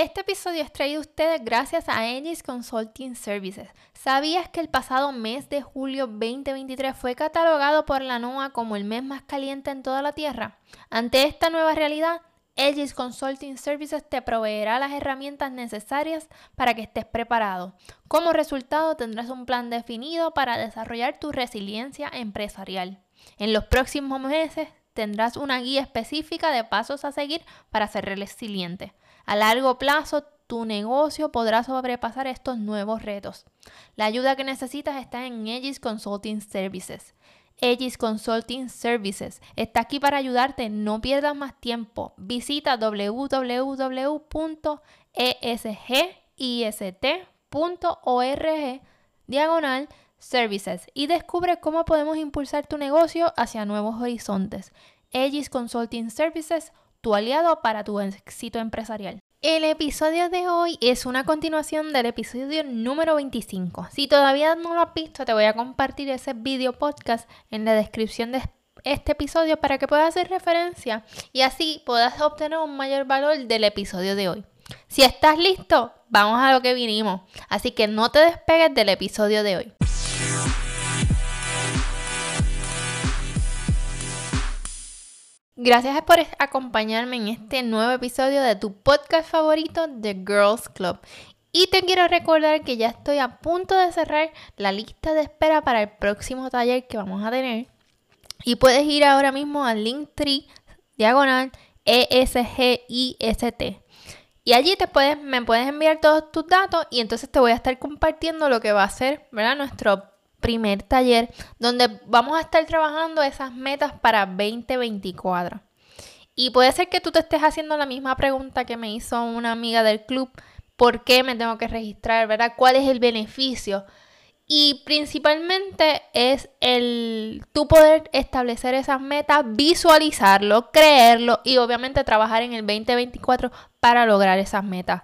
Este episodio es traído a ustedes gracias a Aegis Consulting Services. ¿Sabías que el pasado mes de julio 2023 fue catalogado por la NOAA como el mes más caliente en toda la Tierra? Ante esta nueva realidad, Aegis Consulting Services te proveerá las herramientas necesarias para que estés preparado. Como resultado, tendrás un plan definido para desarrollar tu resiliencia empresarial. En los próximos meses tendrás una guía específica de pasos a seguir para ser resiliente. A largo plazo, tu negocio podrá sobrepasar estos nuevos retos. La ayuda que necesitas está en Aegis Consulting Services. Aegis Consulting Services está aquí para ayudarte. No pierdas más tiempo. Visita www.esgist.org diagonal services y descubre cómo podemos impulsar tu negocio hacia nuevos horizontes. Aegis Consulting Services tu aliado para tu éxito empresarial. El episodio de hoy es una continuación del episodio número 25. Si todavía no lo has visto, te voy a compartir ese video podcast en la descripción de este episodio para que puedas hacer referencia y así puedas obtener un mayor valor del episodio de hoy. Si estás listo, vamos a lo que vinimos. Así que no te despegues del episodio de hoy. Gracias por acompañarme en este nuevo episodio de tu podcast favorito, The Girls Club. Y te quiero recordar que ya estoy a punto de cerrar la lista de espera para el próximo taller que vamos a tener. Y puedes ir ahora mismo al Linktree diagonal ESGIST. Y allí te puedes, me puedes enviar todos tus datos y entonces te voy a estar compartiendo lo que va a ser ¿verdad? nuestro primer taller donde vamos a estar trabajando esas metas para 2024. Y puede ser que tú te estés haciendo la misma pregunta que me hizo una amiga del club, ¿por qué me tengo que registrar? ¿Verdad? ¿Cuál es el beneficio? Y principalmente es el tú poder establecer esas metas, visualizarlo, creerlo y obviamente trabajar en el 2024 para lograr esas metas.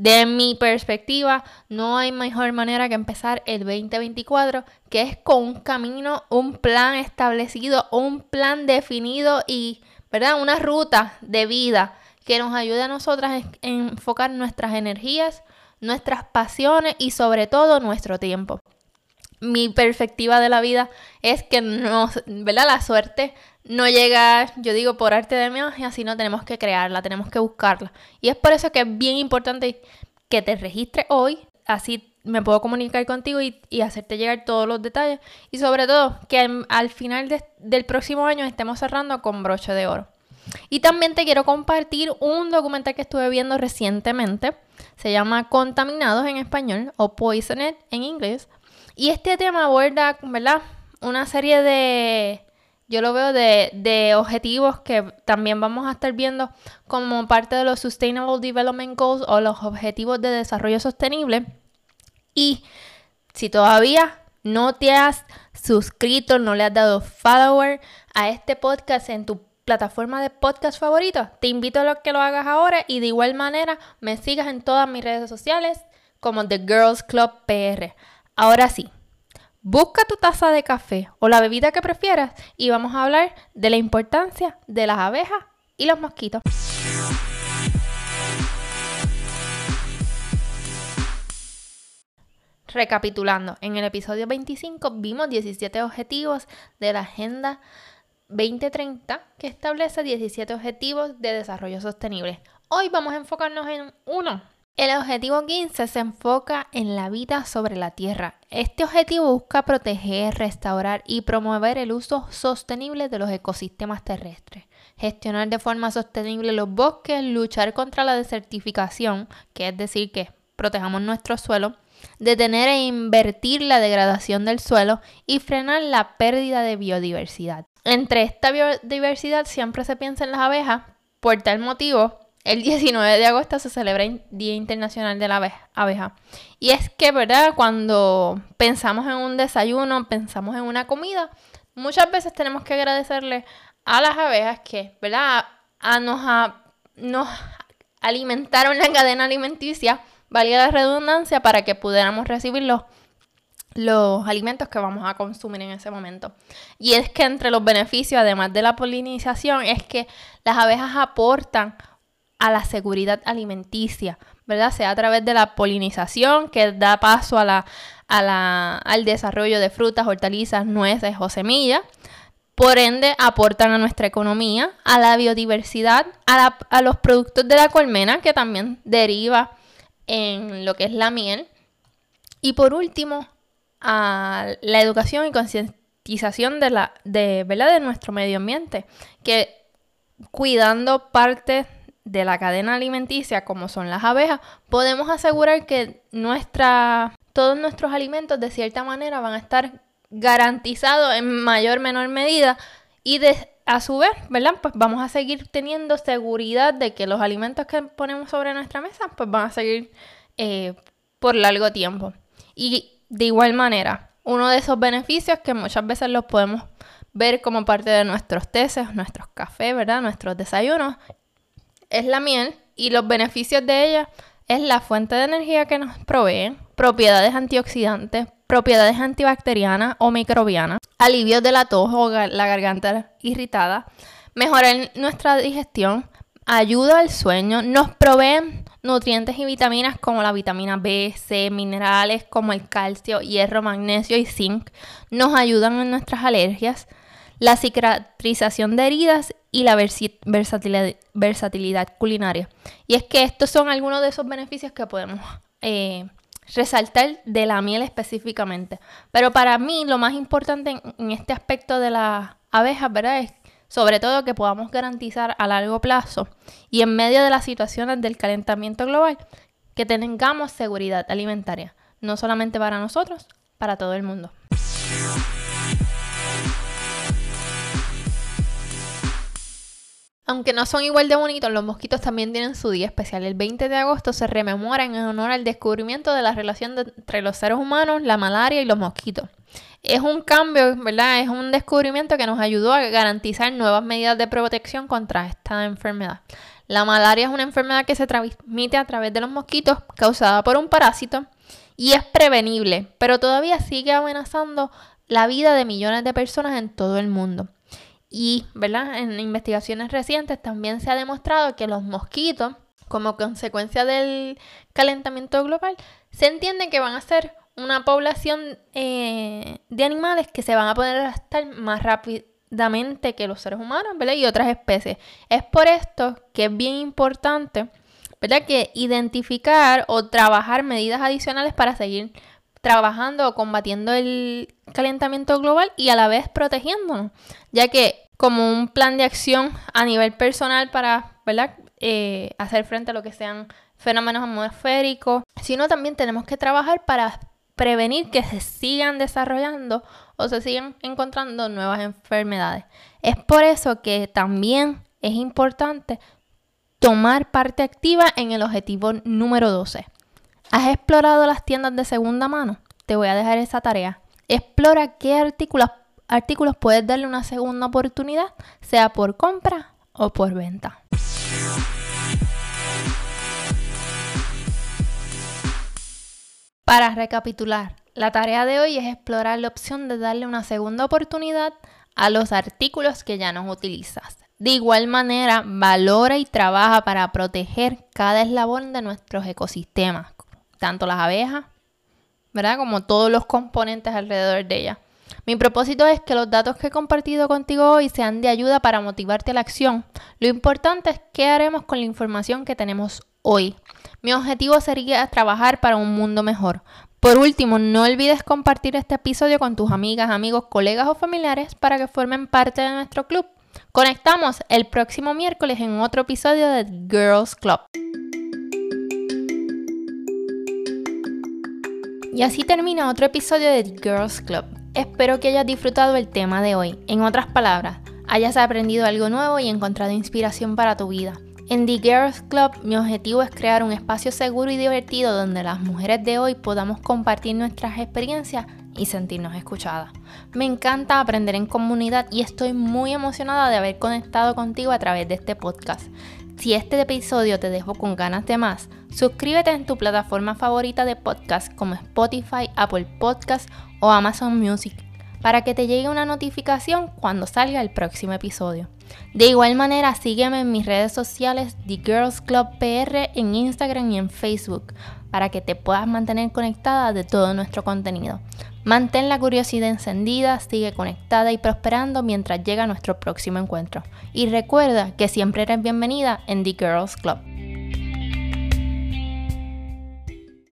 De mi perspectiva, no hay mejor manera que empezar el 2024, que es con un camino, un plan establecido, un plan definido y, ¿verdad? Una ruta de vida que nos ayude a nosotras a enfocar nuestras energías, nuestras pasiones y sobre todo nuestro tiempo. Mi perspectiva de la vida es que nos, ¿verdad? La suerte no llega, yo digo, por arte de magia, sino tenemos que crearla, tenemos que buscarla. Y es por eso que es bien importante que te registres hoy, así me puedo comunicar contigo y, hacerte llegar todos los detalles. Y sobre todo, que al final del próximo año estemos cerrando con broche de oro. Y también te quiero compartir un documental que estuve viendo recientemente. Se llama Contaminados en español o Poisoned en inglés. Y este tema aborda, ¿verdad? Una serie de yo lo veo de, objetivos que también vamos a estar viendo como parte de los Sustainable Development Goals o los objetivos de desarrollo sostenible. Y si todavía no te has suscrito, no le has dado follower a este podcast en tu plataforma de podcast favorito, te invito a que lo hagas ahora y de igual manera me sigas en todas mis redes sociales como The Girls Club PR. Ahora sí, Busca tu taza de café o la bebida que prefieras y vamos a hablar de la importancia de las abejas y los mosquitos. Recapitulando, en el episodio 25 vimos 17 objetivos de la Agenda 2030 que establece 17 objetivos de desarrollo sostenible. Hoy vamos a enfocarnos en uno el objetivo 15 se enfoca en la vida sobre la Tierra. Este objetivo busca proteger, restaurar y promover el uso sostenible de los ecosistemas terrestres, gestionar de forma sostenible los bosques, luchar contra la desertificación, que es decir, que protejamos nuestro suelo, detener e invertir la degradación del suelo y frenar la pérdida de biodiversidad. Entre esta biodiversidad siempre se piensa en las abejas, por tal motivo el 19 de agosto se celebra el Día Internacional de la Abeja. Y es que, ¿verdad? Cuando pensamos en un desayuno, pensamos en una comida, muchas veces tenemos que agradecerle a las abejas que, ¿verdad? A nos, nos alimentaron la cadena alimenticia, valía la redundancia, para que pudiéramos recibir los, los alimentos que vamos a consumir en ese momento. Y es que entre los beneficios, además de la polinización, es que las abejas aportan a la seguridad alimenticia, ¿verdad? Sea a través de la polinización que da paso a la, al desarrollo de frutas, hortalizas, nueces o semillas. Por ende, aportan a nuestra economía, a la biodiversidad, a, los productos de la colmena, que también deriva en lo que es la miel. Y por último, a la educación y concientización de, la, de, de nuestro medio ambiente, que cuidando parte de la cadena alimenticia, como son las abejas, podemos asegurar que nuestra, todos nuestros alimentos de cierta manera van a estar garantizados en mayor o menor medida y de, a su vez, ¿verdad? Pues vamos a seguir teniendo seguridad de que los alimentos que ponemos sobre nuestra mesa pues van a seguir eh, por largo tiempo. Y de igual manera, uno de esos beneficios que muchas veces los podemos ver como parte de nuestros teces, nuestros cafés, ¿verdad? Nuestros desayunos, es la miel y los beneficios de ella es la fuente de energía que nos provee, propiedades antioxidantes, propiedades antibacterianas o microbianas, alivio de la tos o la garganta irritada, mejorar nuestra digestión, ayuda al sueño, nos proveen nutrientes y vitaminas como la vitamina B, C, minerales como el calcio, hierro, magnesio y zinc, nos ayudan en nuestras alergias, la cicatrización de heridas y la versatilidad, culinaria. Y es que estos son algunos de esos beneficios que podemos eh, resaltar de la miel específicamente. Pero para mí lo más importante en, este aspecto de las abejas, ¿verdad? Es sobre todo que podamos garantizar a largo plazo y en medio de las situaciones del calentamiento global, que tengamos seguridad alimentaria, no solamente para nosotros, para todo el mundo. Aunque no son igual de bonitos, los mosquitos también tienen su día especial. El 20 de agosto se rememora en honor al descubrimiento de la relación entre los seres humanos, la malaria y los mosquitos. Es un cambio, ¿verdad? Es un descubrimiento que nos ayudó a garantizar nuevas medidas de protección contra esta enfermedad. La malaria es una enfermedad que se transmite a través de los mosquitos causada por un parásito y es prevenible, pero todavía sigue amenazando la vida de millones de personas en todo el mundo. Y, ¿verdad? En investigaciones recientes también se ha demostrado que los mosquitos, como consecuencia del calentamiento global, se entiende que van a ser una población eh, de animales que se van a poder adaptar más rápidamente que los seres humanos, ¿verdad? Y otras especies. Es por esto que es bien importante, ¿verdad? Que identificar o trabajar medidas adicionales para seguir trabajando o combatiendo el calentamiento global y a la vez protegiéndonos, ya que como un plan de acción a nivel personal para ¿verdad? Eh, hacer frente a lo que sean fenómenos atmosféricos, sino también tenemos que trabajar para prevenir que se sigan desarrollando o se sigan encontrando nuevas enfermedades. Es por eso que también es importante tomar parte activa en el objetivo número 12, ¿Has explorado las tiendas de segunda mano? Te voy a dejar esa tarea. Explora qué artículos, artículos puedes darle una segunda oportunidad, sea por compra o por venta. Para recapitular, la tarea de hoy es explorar la opción de darle una segunda oportunidad a los artículos que ya no utilizas. De igual manera, valora y trabaja para proteger cada eslabón de nuestros ecosistemas, tanto las abejas, ¿verdad? Como todos los componentes alrededor de ellas. Mi propósito es que los datos que he compartido contigo hoy sean de ayuda para motivarte a la acción. Lo importante es qué haremos con la información que tenemos hoy. Mi objetivo sería trabajar para un mundo mejor. Por último, no olvides compartir este episodio con tus amigas, amigos, colegas o familiares para que formen parte de nuestro club. Conectamos el próximo miércoles en otro episodio de Girls Club. Y así termina otro episodio de The Girls Club. Espero que hayas disfrutado el tema de hoy. En otras palabras, hayas aprendido algo nuevo y encontrado inspiración para tu vida. En The Girls Club mi objetivo es crear un espacio seguro y divertido donde las mujeres de hoy podamos compartir nuestras experiencias y sentirnos escuchadas. Me encanta aprender en comunidad y estoy muy emocionada de haber conectado contigo a través de este podcast. Si este episodio te dejó con ganas de más, suscríbete en tu plataforma favorita de podcast como Spotify, Apple Podcast o Amazon Music para que te llegue una notificación cuando salga el próximo episodio. De igual manera, sígueme en mis redes sociales The Girls Club PR en Instagram y en Facebook para que te puedas mantener conectada de todo nuestro contenido. Mantén la curiosidad encendida, sigue conectada y prosperando mientras llega nuestro próximo encuentro. Y recuerda que siempre eres bienvenida en The Girls Club.